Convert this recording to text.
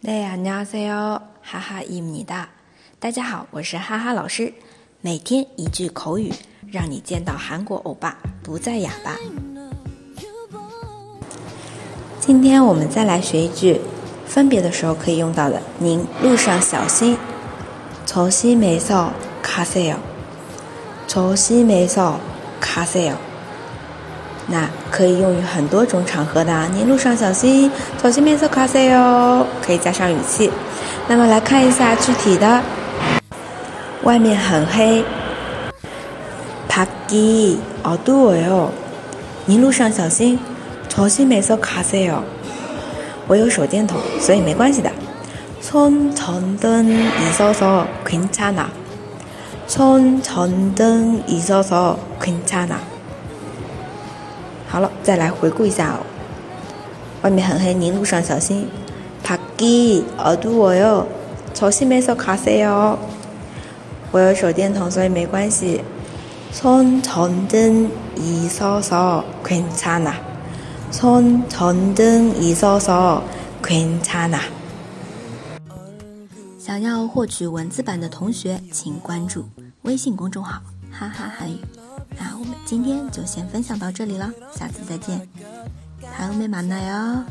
네 안녕하세요. 하하입니다. 大家好，我是哈哈老师。每天一句口语，让你见到韩国欧巴不再哑巴。今天我们再来学一句分别的时候可以用到的，您路上小心。조심해서가세 요。 조심해서가세 요。 那可以用于很多种场合的，您路上小心，小心面色卡塞哟，可以加上语气。那么来看一下具体的，外面很黑，밖이어두워 요， 您路上小心，小心面色卡塞哟。我有手电筒，所以没关系的。손전등있어서괜찮 아， 손전등있어서괜찮 아。 好了，再来回顾一下哦。外面很黑，您路上小心。밖이어두워 요， 조심해서가세 요。 我有手电筒，所以没关系。손전등있어서괜찮 아。 손전등있어서괜찮 아。 想要获取文字版的同学，请关注微信公众号“哈哈韩语”。 那我们今天就先分享到这里了，下次再见，还有没满呢哟。